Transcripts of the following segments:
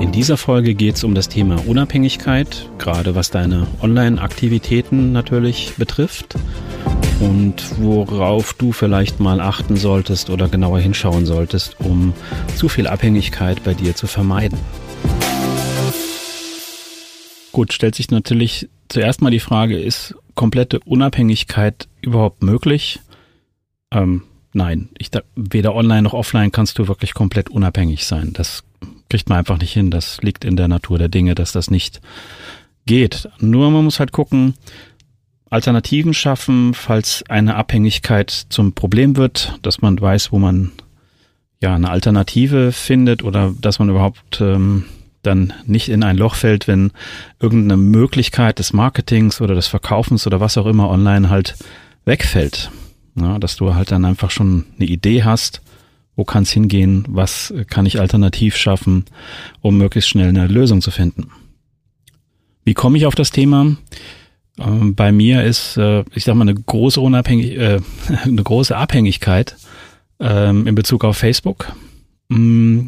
In dieser Folge geht es um das Thema Unabhängigkeit, gerade was deine Online-Aktivitäten natürlich betrifft und worauf du vielleicht mal achten solltest oder genauer hinschauen solltest, um zu viel Abhängigkeit bei dir zu vermeiden. Gut, stellt sich natürlich zuerst mal die Frage, ist komplette Unabhängigkeit überhaupt möglich? Ähm, nein, ich, weder online noch offline kannst du wirklich komplett unabhängig sein. Das kriegt man einfach nicht hin. Das liegt in der Natur der Dinge, dass das nicht geht. Nur man muss halt gucken, Alternativen schaffen, falls eine Abhängigkeit zum Problem wird, dass man weiß, wo man ja eine Alternative findet oder dass man überhaupt ähm, dann nicht in ein Loch fällt, wenn irgendeine Möglichkeit des Marketings oder des Verkaufens oder was auch immer online halt wegfällt. Ja, dass du halt dann einfach schon eine Idee hast, wo kann es hingehen, was kann ich alternativ schaffen, um möglichst schnell eine Lösung zu finden. Wie komme ich auf das Thema? Ähm, bei mir ist, äh, ich sag mal, eine große Unabhängig äh, eine große Abhängigkeit ähm, in Bezug auf Facebook. Mm,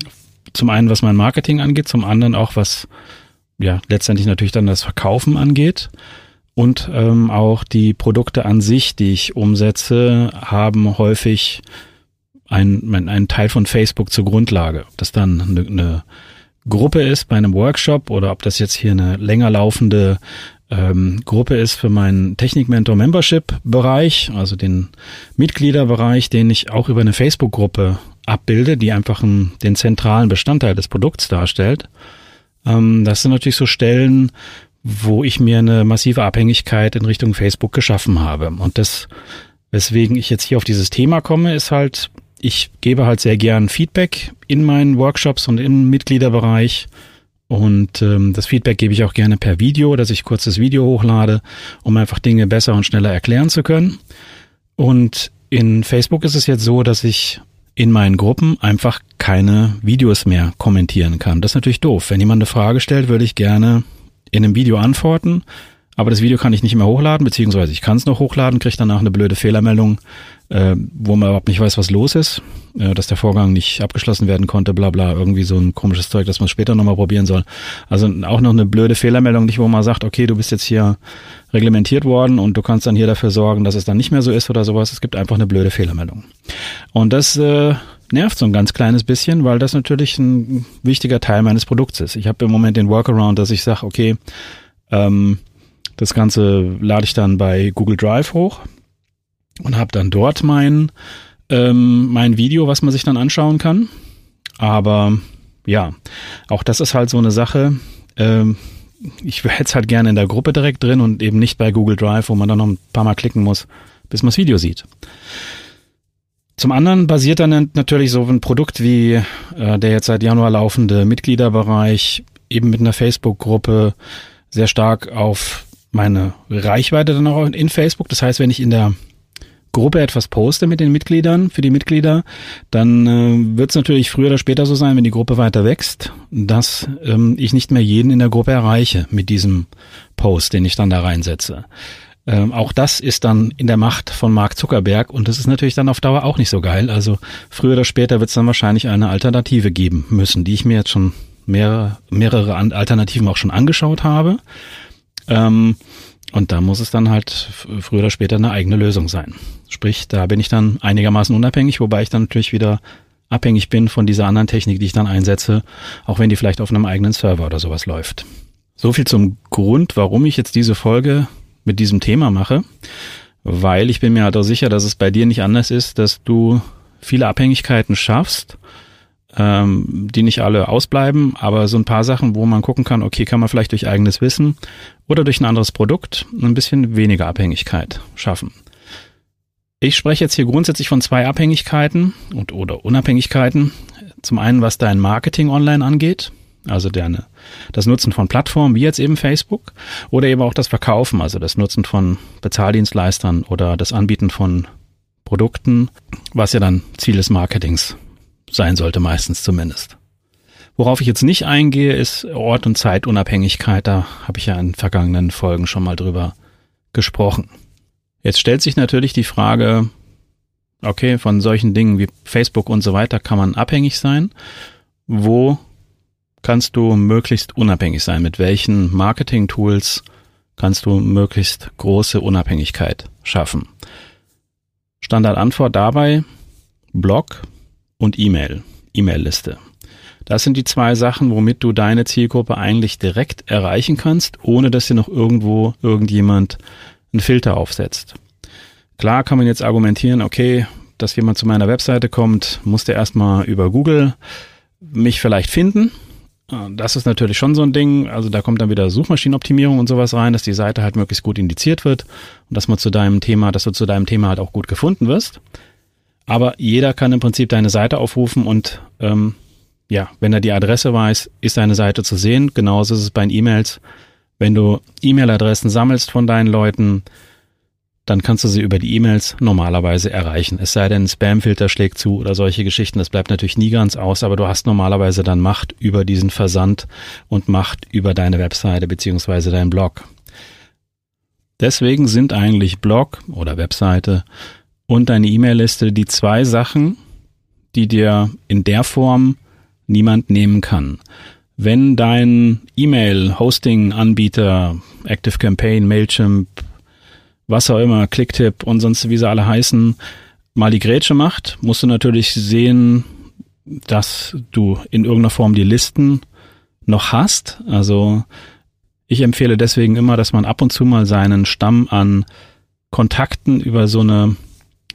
zum einen, was mein Marketing angeht, zum anderen auch, was ja letztendlich natürlich dann das Verkaufen angeht. Und ähm, auch die Produkte an sich, die ich umsetze, haben häufig ein, ein Teil von Facebook zur Grundlage. Ob das dann eine, eine Gruppe ist bei einem Workshop oder ob das jetzt hier eine länger laufende ähm, Gruppe ist für meinen Technik-Mentor Membership-Bereich, also den Mitgliederbereich, den ich auch über eine Facebook-Gruppe abbilde, die einfach einen, den zentralen Bestandteil des Produkts darstellt. Ähm, das sind natürlich so Stellen, wo ich mir eine massive Abhängigkeit in Richtung Facebook geschaffen habe. Und das, weswegen ich jetzt hier auf dieses Thema komme, ist halt, ich gebe halt sehr gern Feedback in meinen Workshops und im Mitgliederbereich und ähm, das Feedback gebe ich auch gerne per Video, dass ich kurzes Video hochlade, um einfach Dinge besser und schneller erklären zu können. Und in Facebook ist es jetzt so, dass ich in meinen Gruppen einfach keine Videos mehr kommentieren kann. Das ist natürlich doof. Wenn jemand eine Frage stellt, würde ich gerne in einem Video antworten. Aber das Video kann ich nicht mehr hochladen, beziehungsweise ich kann es noch hochladen, kriege danach eine blöde Fehlermeldung, äh, wo man überhaupt nicht weiß, was los ist, äh, dass der Vorgang nicht abgeschlossen werden konnte, bla bla, irgendwie so ein komisches Zeug, dass man später nochmal probieren soll. Also auch noch eine blöde Fehlermeldung, nicht wo man sagt, okay, du bist jetzt hier reglementiert worden und du kannst dann hier dafür sorgen, dass es dann nicht mehr so ist oder sowas. Es gibt einfach eine blöde Fehlermeldung. Und das äh, nervt so ein ganz kleines bisschen, weil das natürlich ein wichtiger Teil meines Produkts ist. Ich habe im Moment den Workaround, dass ich sage, okay, ähm, das Ganze lade ich dann bei Google Drive hoch und habe dann dort mein, ähm, mein Video, was man sich dann anschauen kann. Aber ja, auch das ist halt so eine Sache. Ähm, ich hätte es halt gerne in der Gruppe direkt drin und eben nicht bei Google Drive, wo man dann noch ein paar Mal klicken muss, bis man das Video sieht. Zum anderen basiert dann natürlich so ein Produkt wie äh, der jetzt seit Januar laufende Mitgliederbereich eben mit einer Facebook-Gruppe sehr stark auf meine Reichweite dann auch in Facebook. Das heißt, wenn ich in der Gruppe etwas poste mit den Mitgliedern, für die Mitglieder, dann äh, wird es natürlich früher oder später so sein, wenn die Gruppe weiter wächst, dass ähm, ich nicht mehr jeden in der Gruppe erreiche mit diesem Post, den ich dann da reinsetze. Ähm, auch das ist dann in der Macht von Mark Zuckerberg und das ist natürlich dann auf Dauer auch nicht so geil. Also früher oder später wird es dann wahrscheinlich eine Alternative geben müssen, die ich mir jetzt schon mehrere, mehrere Alternativen auch schon angeschaut habe. Ähm, und da muss es dann halt früher oder später eine eigene Lösung sein. Sprich, da bin ich dann einigermaßen unabhängig, wobei ich dann natürlich wieder abhängig bin von dieser anderen Technik, die ich dann einsetze, auch wenn die vielleicht auf einem eigenen Server oder sowas läuft. So viel zum Grund, warum ich jetzt diese Folge mit diesem Thema mache, weil ich bin mir halt auch sicher, dass es bei dir nicht anders ist, dass du viele Abhängigkeiten schaffst ähm, die nicht alle ausbleiben, aber so ein paar Sachen, wo man gucken kann, okay, kann man vielleicht durch eigenes Wissen oder durch ein anderes Produkt ein bisschen weniger Abhängigkeit schaffen. Ich spreche jetzt hier grundsätzlich von zwei Abhängigkeiten und oder Unabhängigkeiten. Zum einen, was dein Marketing online angeht, also deine, das Nutzen von Plattformen wie jetzt eben Facebook oder eben auch das Verkaufen, also das Nutzen von Bezahldienstleistern oder das Anbieten von Produkten, was ja dann Ziel des Marketings sein sollte, meistens zumindest. Worauf ich jetzt nicht eingehe, ist Ort- und Zeitunabhängigkeit. Da habe ich ja in vergangenen Folgen schon mal drüber gesprochen. Jetzt stellt sich natürlich die Frage, okay, von solchen Dingen wie Facebook und so weiter kann man abhängig sein. Wo kannst du möglichst unabhängig sein? Mit welchen Marketing-Tools kannst du möglichst große Unabhängigkeit schaffen? Standardantwort dabei Blog und E-Mail, E-Mail-Liste. Das sind die zwei Sachen, womit du deine Zielgruppe eigentlich direkt erreichen kannst, ohne dass dir noch irgendwo irgendjemand einen Filter aufsetzt. Klar kann man jetzt argumentieren, okay, dass jemand zu meiner Webseite kommt, muss der erstmal über Google mich vielleicht finden. Das ist natürlich schon so ein Ding. Also da kommt dann wieder Suchmaschinenoptimierung und sowas rein, dass die Seite halt möglichst gut indiziert wird und dass man zu deinem Thema, dass du zu deinem Thema halt auch gut gefunden wirst. Aber jeder kann im Prinzip deine Seite aufrufen und ähm, ja, wenn er die Adresse weiß, ist deine Seite zu sehen. Genauso ist es bei E-Mails. Wenn du E-Mail-Adressen sammelst von deinen Leuten, dann kannst du sie über die E-Mails normalerweise erreichen. Es sei denn, Spamfilter schlägt zu oder solche Geschichten. Das bleibt natürlich nie ganz aus, aber du hast normalerweise dann Macht über diesen Versand und Macht über deine Webseite beziehungsweise deinen Blog. Deswegen sind eigentlich Blog oder Webseite und deine E-Mail-Liste die zwei Sachen, die dir in der Form niemand nehmen kann. Wenn dein E-Mail-Hosting-Anbieter, ActiveCampaign, Mailchimp, was auch immer, Clicktip und sonst wie sie alle heißen, mal die Grätsche macht, musst du natürlich sehen, dass du in irgendeiner Form die Listen noch hast. Also ich empfehle deswegen immer, dass man ab und zu mal seinen Stamm an Kontakten über so eine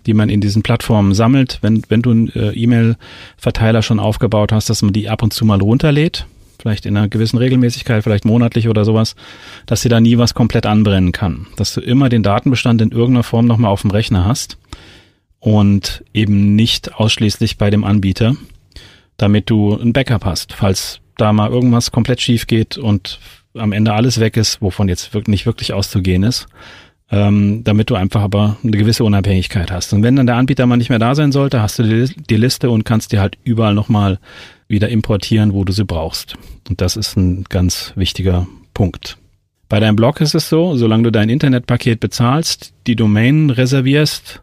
die man in diesen Plattformen sammelt, wenn, wenn du einen äh, E-Mail-Verteiler schon aufgebaut hast, dass man die ab und zu mal runterlädt, vielleicht in einer gewissen Regelmäßigkeit, vielleicht monatlich oder sowas, dass dir da nie was komplett anbrennen kann. Dass du immer den Datenbestand in irgendeiner Form nochmal auf dem Rechner hast und eben nicht ausschließlich bei dem Anbieter, damit du ein Backup hast, falls da mal irgendwas komplett schief geht und am Ende alles weg ist, wovon jetzt nicht wirklich auszugehen ist, ähm, damit du einfach aber eine gewisse Unabhängigkeit hast. Und wenn dann der Anbieter mal nicht mehr da sein sollte, hast du die, die Liste und kannst dir halt überall nochmal wieder importieren, wo du sie brauchst. Und das ist ein ganz wichtiger Punkt. Bei deinem Blog ist es so, solange du dein Internetpaket bezahlst, die Domain reservierst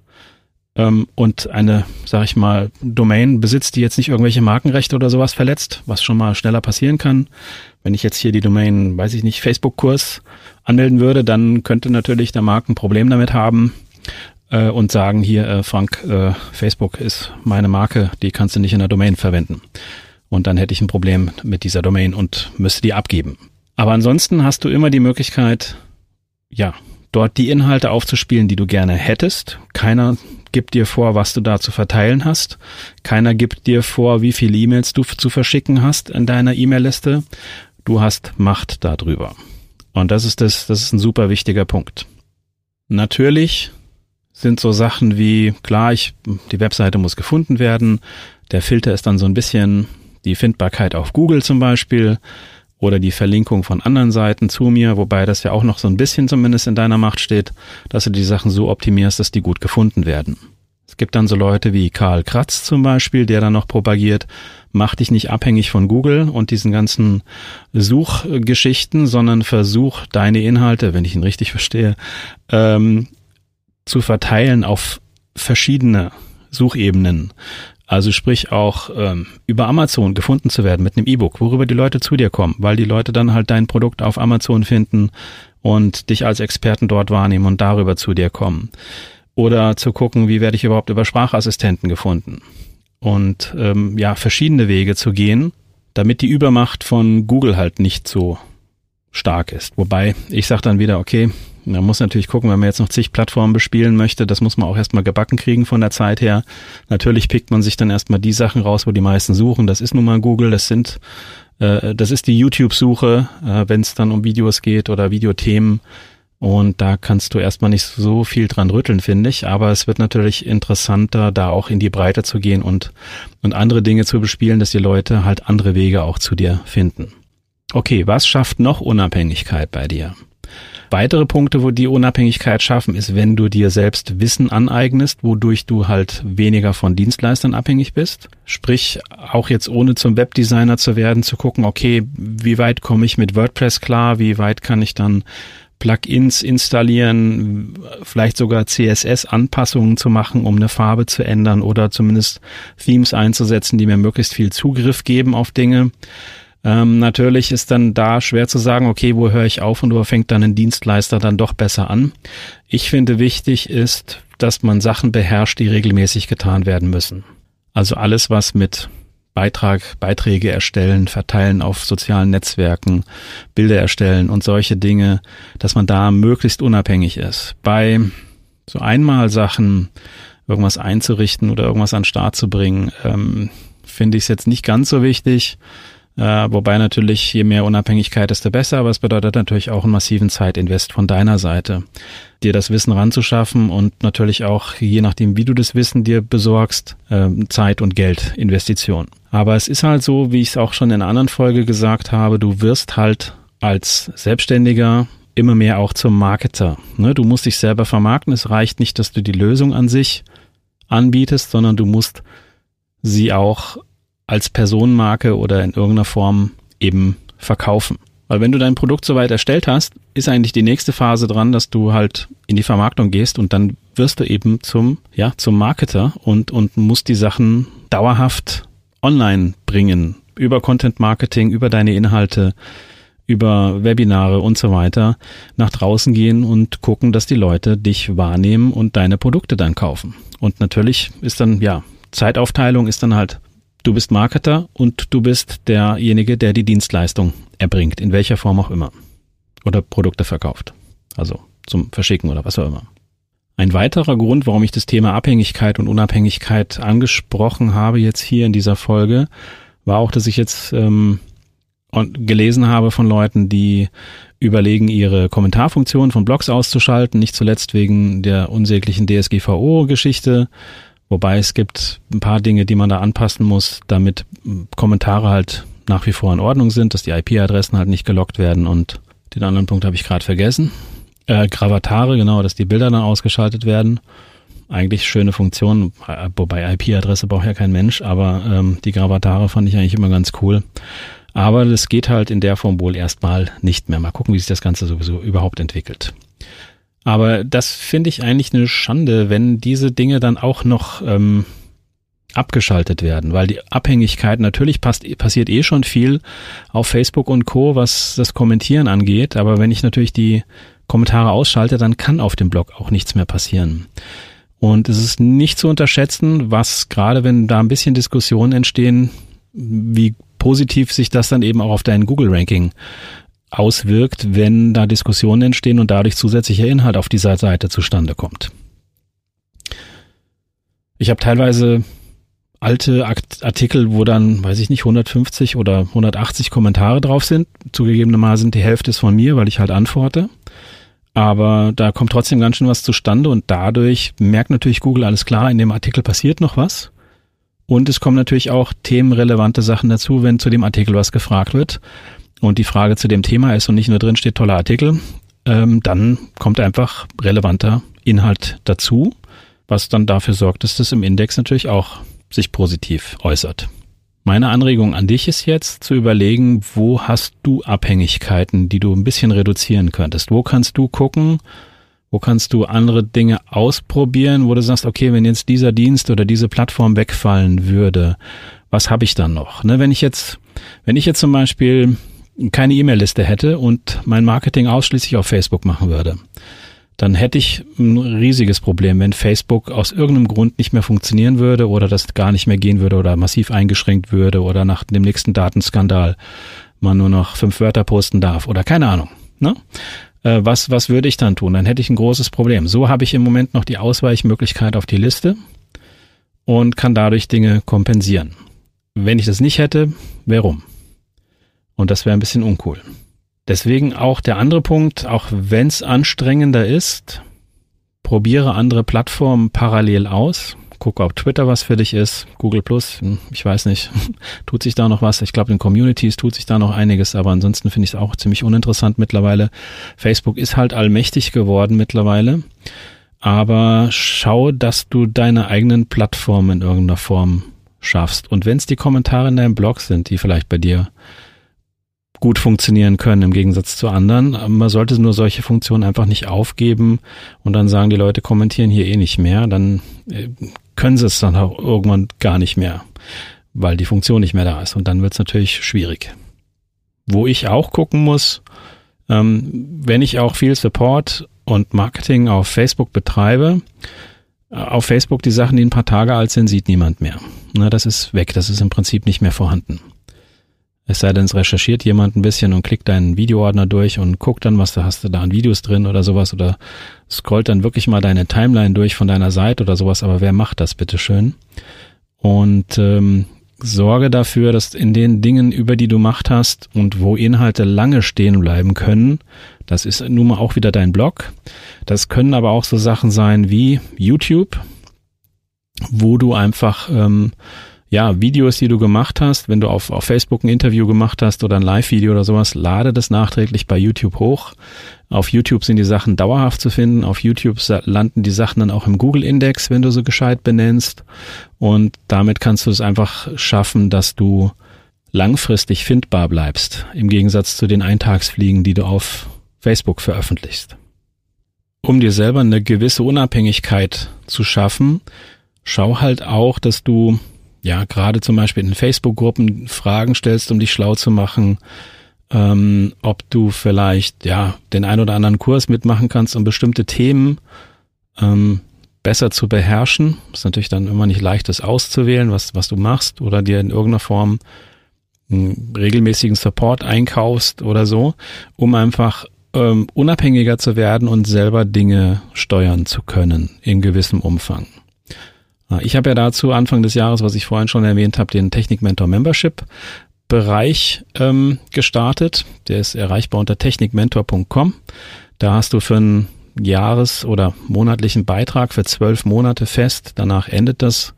ähm, und eine, sag ich mal, Domain besitzt, die jetzt nicht irgendwelche Markenrechte oder sowas verletzt, was schon mal schneller passieren kann. Wenn ich jetzt hier die Domain, weiß ich nicht, Facebook-Kurs anmelden würde, dann könnte natürlich der Markt ein Problem damit haben äh, und sagen, hier, äh, Frank, äh, Facebook ist meine Marke, die kannst du nicht in der Domain verwenden. Und dann hätte ich ein Problem mit dieser Domain und müsste die abgeben. Aber ansonsten hast du immer die Möglichkeit, ja, dort die Inhalte aufzuspielen, die du gerne hättest. Keiner gibt dir vor, was du da zu verteilen hast. Keiner gibt dir vor, wie viele E-Mails du zu verschicken hast in deiner E-Mail-Liste. Du hast Macht darüber. Und das ist das, das ist ein super wichtiger Punkt. Natürlich sind so Sachen wie, klar, ich, die Webseite muss gefunden werden. Der Filter ist dann so ein bisschen die Findbarkeit auf Google zum Beispiel oder die Verlinkung von anderen Seiten zu mir, wobei das ja auch noch so ein bisschen zumindest in deiner Macht steht, dass du die Sachen so optimierst, dass die gut gefunden werden. Es gibt dann so Leute wie Karl Kratz zum Beispiel, der dann noch propagiert, mach dich nicht abhängig von Google und diesen ganzen Suchgeschichten, sondern versuch deine Inhalte, wenn ich ihn richtig verstehe, ähm, zu verteilen auf verschiedene Suchebenen. Also sprich auch ähm, über Amazon gefunden zu werden mit einem E-Book, worüber die Leute zu dir kommen, weil die Leute dann halt dein Produkt auf Amazon finden und dich als Experten dort wahrnehmen und darüber zu dir kommen. Oder zu gucken, wie werde ich überhaupt über Sprachassistenten gefunden und ähm, ja, verschiedene Wege zu gehen, damit die Übermacht von Google halt nicht so stark ist. Wobei ich sage dann wieder, okay, man muss natürlich gucken, wenn man jetzt noch zig Plattformen bespielen möchte, das muss man auch erstmal gebacken kriegen von der Zeit her. Natürlich pickt man sich dann erstmal die Sachen raus, wo die meisten suchen. Das ist nun mal Google, das sind, äh, das ist die YouTube-Suche, äh, wenn es dann um Videos geht oder Videothemen. Und da kannst du erstmal nicht so viel dran rütteln, finde ich. Aber es wird natürlich interessanter, da auch in die Breite zu gehen und, und andere Dinge zu bespielen, dass die Leute halt andere Wege auch zu dir finden. Okay, was schafft noch Unabhängigkeit bei dir? Weitere Punkte, wo die Unabhängigkeit schaffen, ist, wenn du dir selbst Wissen aneignest, wodurch du halt weniger von Dienstleistern abhängig bist. Sprich, auch jetzt ohne zum Webdesigner zu werden, zu gucken, okay, wie weit komme ich mit WordPress klar, wie weit kann ich dann Plugins installieren, vielleicht sogar CSS-Anpassungen zu machen, um eine Farbe zu ändern oder zumindest Themes einzusetzen, die mir möglichst viel Zugriff geben auf Dinge. Ähm, natürlich ist dann da schwer zu sagen, okay, wo höre ich auf und wo fängt dann ein Dienstleister dann doch besser an. Ich finde wichtig ist, dass man Sachen beherrscht, die regelmäßig getan werden müssen. Also alles, was mit Beitrag, Beiträge erstellen, verteilen auf sozialen Netzwerken, Bilder erstellen und solche Dinge, dass man da möglichst unabhängig ist. Bei so einmal Sachen, irgendwas einzurichten oder irgendwas an den Start zu bringen, ähm, finde ich es jetzt nicht ganz so wichtig. Äh, wobei natürlich, je mehr Unabhängigkeit, desto besser, aber es bedeutet natürlich auch einen massiven Zeitinvest von deiner Seite, dir das Wissen ranzuschaffen und natürlich auch, je nachdem, wie du das Wissen dir besorgst, äh, Zeit und Geld, Investition. Aber es ist halt so, wie ich es auch schon in einer anderen Folge gesagt habe, du wirst halt als Selbstständiger immer mehr auch zum Marketer. Ne? Du musst dich selber vermarkten. Es reicht nicht, dass du die Lösung an sich anbietest, sondern du musst sie auch als Personenmarke oder in irgendeiner Form eben verkaufen. Weil wenn du dein Produkt soweit erstellt hast, ist eigentlich die nächste Phase dran, dass du halt in die Vermarktung gehst und dann wirst du eben zum, ja, zum Marketer und, und musst die Sachen dauerhaft online bringen. Über Content Marketing, über deine Inhalte, über Webinare und so weiter nach draußen gehen und gucken, dass die Leute dich wahrnehmen und deine Produkte dann kaufen. Und natürlich ist dann, ja, Zeitaufteilung ist dann halt Du bist Marketer und du bist derjenige, der die Dienstleistung erbringt, in welcher Form auch immer. Oder Produkte verkauft. Also zum Verschicken oder was auch immer. Ein weiterer Grund, warum ich das Thema Abhängigkeit und Unabhängigkeit angesprochen habe jetzt hier in dieser Folge, war auch, dass ich jetzt ähm, gelesen habe von Leuten, die überlegen, ihre Kommentarfunktion von Blogs auszuschalten, nicht zuletzt wegen der unsäglichen DSGVO-Geschichte, Wobei es gibt ein paar Dinge, die man da anpassen muss, damit Kommentare halt nach wie vor in Ordnung sind, dass die IP-Adressen halt nicht gelockt werden und den anderen Punkt habe ich gerade vergessen. Äh, Gravatare, genau, dass die Bilder dann ausgeschaltet werden. Eigentlich schöne Funktion, wobei IP-Adresse braucht ja kein Mensch, aber ähm, die Gravatare fand ich eigentlich immer ganz cool. Aber das geht halt in der Form wohl erstmal nicht mehr. Mal gucken, wie sich das Ganze sowieso überhaupt entwickelt. Aber das finde ich eigentlich eine Schande, wenn diese Dinge dann auch noch ähm, abgeschaltet werden, weil die Abhängigkeit natürlich passt, passiert eh schon viel auf Facebook und Co, was das Kommentieren angeht. Aber wenn ich natürlich die Kommentare ausschalte, dann kann auf dem Blog auch nichts mehr passieren. Und es ist nicht zu unterschätzen, was gerade wenn da ein bisschen Diskussionen entstehen, wie positiv sich das dann eben auch auf dein Google-Ranking auswirkt, wenn da Diskussionen entstehen und dadurch zusätzlicher Inhalt auf dieser Seite zustande kommt. Ich habe teilweise alte Artikel, wo dann, weiß ich nicht, 150 oder 180 Kommentare drauf sind. Zugegebenermaßen die Hälfte ist von mir, weil ich halt antworte. Aber da kommt trotzdem ganz schön was zustande und dadurch merkt natürlich Google alles klar, in dem Artikel passiert noch was. Und es kommen natürlich auch themenrelevante Sachen dazu, wenn zu dem Artikel was gefragt wird und die Frage zu dem Thema ist und nicht nur drin steht toller Artikel, ähm, dann kommt einfach relevanter Inhalt dazu, was dann dafür sorgt, dass das im Index natürlich auch sich positiv äußert. Meine Anregung an dich ist jetzt zu überlegen, wo hast du Abhängigkeiten, die du ein bisschen reduzieren könntest? Wo kannst du gucken, wo kannst du andere Dinge ausprobieren, wo du sagst, okay, wenn jetzt dieser Dienst oder diese Plattform wegfallen würde, was habe ich dann noch? Ne, wenn ich jetzt, wenn ich jetzt zum Beispiel keine E-Mail-Liste hätte und mein Marketing ausschließlich auf Facebook machen würde, dann hätte ich ein riesiges Problem, wenn Facebook aus irgendeinem Grund nicht mehr funktionieren würde oder das gar nicht mehr gehen würde oder massiv eingeschränkt würde oder nach dem nächsten Datenskandal man nur noch fünf Wörter posten darf oder keine Ahnung. Ne? Äh, was, was würde ich dann tun? Dann hätte ich ein großes Problem. So habe ich im Moment noch die Ausweichmöglichkeit auf die Liste und kann dadurch Dinge kompensieren. Wenn ich das nicht hätte, warum? Und das wäre ein bisschen uncool. Deswegen auch der andere Punkt, auch wenn es anstrengender ist, probiere andere Plattformen parallel aus. Gucke, ob Twitter was für dich ist, Google Plus, hm, ich weiß nicht, tut sich da noch was. Ich glaube, in Communities tut sich da noch einiges, aber ansonsten finde ich es auch ziemlich uninteressant mittlerweile. Facebook ist halt allmächtig geworden mittlerweile. Aber schau, dass du deine eigenen Plattformen in irgendeiner Form schaffst. Und wenn es die Kommentare in deinem Blog sind, die vielleicht bei dir gut funktionieren können im Gegensatz zu anderen. Man sollte nur solche Funktionen einfach nicht aufgeben und dann sagen, die Leute kommentieren hier eh nicht mehr. Dann äh, können sie es dann auch irgendwann gar nicht mehr, weil die Funktion nicht mehr da ist. Und dann wird es natürlich schwierig. wo ich auch gucken muss, ähm, wenn ich auch viel Support und Marketing auf Facebook betreibe, äh, auf Facebook die Sachen, die ein paar Tage alt sind, sieht niemand mehr. Na, das ist weg, das ist im Prinzip nicht mehr vorhanden. Es sei denn, es recherchiert jemand ein bisschen und klickt deinen Videoordner durch und guckt dann, was du hast du da an Videos drin oder sowas oder scrollt dann wirklich mal deine Timeline durch von deiner Seite oder sowas, aber wer macht das bitteschön? Und ähm, sorge dafür, dass in den Dingen, über die du Macht hast und wo Inhalte lange stehen bleiben können, das ist nun mal auch wieder dein Blog. Das können aber auch so Sachen sein wie YouTube, wo du einfach ähm, ja, Videos, die du gemacht hast, wenn du auf, auf Facebook ein Interview gemacht hast oder ein Live-Video oder sowas, lade das nachträglich bei YouTube hoch. Auf YouTube sind die Sachen dauerhaft zu finden. Auf YouTube landen die Sachen dann auch im Google-Index, wenn du so gescheit benennst. Und damit kannst du es einfach schaffen, dass du langfristig findbar bleibst, im Gegensatz zu den Eintagsfliegen, die du auf Facebook veröffentlichst. Um dir selber eine gewisse Unabhängigkeit zu schaffen, schau halt auch, dass du ja, gerade zum Beispiel in Facebook-Gruppen Fragen stellst, um dich schlau zu machen, ähm, ob du vielleicht ja den ein oder anderen Kurs mitmachen kannst, um bestimmte Themen ähm, besser zu beherrschen. Ist natürlich dann immer nicht leicht, das auszuwählen, was, was du machst oder dir in irgendeiner Form einen regelmäßigen Support einkaufst oder so, um einfach ähm, unabhängiger zu werden und selber Dinge steuern zu können in gewissem Umfang. Ich habe ja dazu Anfang des Jahres, was ich vorhin schon erwähnt habe, den Technik Mentor Membership Bereich ähm, gestartet. Der ist erreichbar unter technikmentor.com. Da hast du für einen Jahres- oder monatlichen Beitrag für zwölf Monate fest. Danach endet das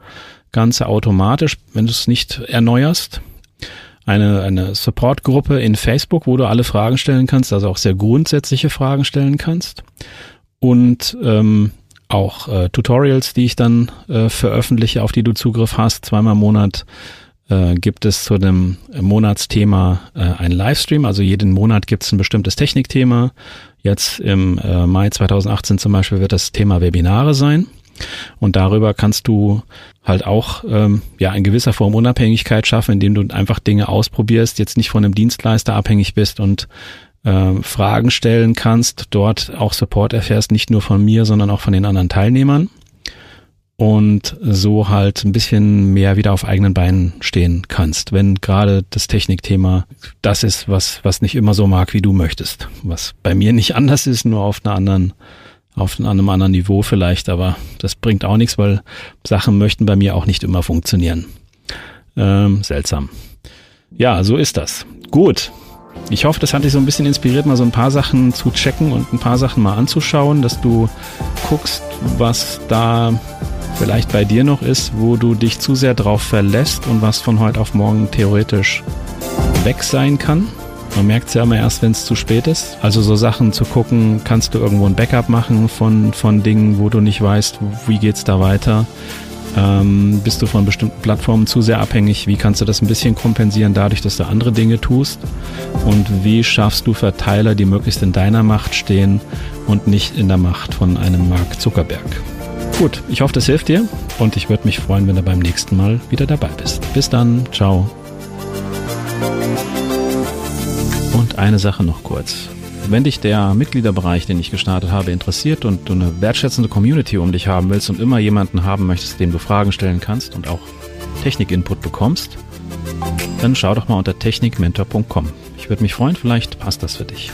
Ganze automatisch, wenn du es nicht erneuerst. Eine, eine Support-Gruppe in Facebook, wo du alle Fragen stellen kannst, also auch sehr grundsätzliche Fragen stellen kannst. Und ähm, auch äh, Tutorials, die ich dann äh, veröffentliche, auf die du Zugriff hast. Zweimal im Monat äh, gibt es zu dem Monatsthema äh, einen Livestream. Also jeden Monat gibt es ein bestimmtes Technikthema. Jetzt im äh, Mai 2018 zum Beispiel wird das Thema Webinare sein. Und darüber kannst du halt auch ähm, ja in gewisser Form Unabhängigkeit schaffen, indem du einfach Dinge ausprobierst, jetzt nicht von einem Dienstleister abhängig bist und äh, Fragen stellen kannst, dort auch Support erfährst, nicht nur von mir, sondern auch von den anderen Teilnehmern und so halt ein bisschen mehr wieder auf eigenen Beinen stehen kannst, wenn gerade das Technikthema das ist, was, was nicht immer so mag, wie du möchtest. Was bei mir nicht anders ist, nur auf einer anderen, auf einem anderen Niveau vielleicht, aber das bringt auch nichts, weil Sachen möchten bei mir auch nicht immer funktionieren. Ähm, seltsam. Ja, so ist das. Gut, ich hoffe, das hat dich so ein bisschen inspiriert, mal so ein paar Sachen zu checken und ein paar Sachen mal anzuschauen, dass du guckst, was da vielleicht bei dir noch ist, wo du dich zu sehr drauf verlässt und was von heute auf morgen theoretisch weg sein kann. Man merkt es ja immer erst, wenn es zu spät ist. Also so Sachen zu gucken, kannst du irgendwo ein Backup machen von, von Dingen, wo du nicht weißt, wie geht's da weiter. Ähm, bist du von bestimmten Plattformen zu sehr abhängig? Wie kannst du das ein bisschen kompensieren dadurch, dass du andere Dinge tust? Und wie schaffst du Verteiler, die möglichst in deiner Macht stehen und nicht in der Macht von einem Mark Zuckerberg? Gut, ich hoffe, das hilft dir und ich würde mich freuen, wenn du beim nächsten Mal wieder dabei bist. Bis dann, ciao. Und eine Sache noch kurz. Wenn dich der Mitgliederbereich, den ich gestartet habe, interessiert und du eine wertschätzende Community um dich haben willst und immer jemanden haben möchtest, dem du Fragen stellen kannst und auch Technik-Input bekommst, dann schau doch mal unter technikmentor.com. Ich würde mich freuen, vielleicht passt das für dich.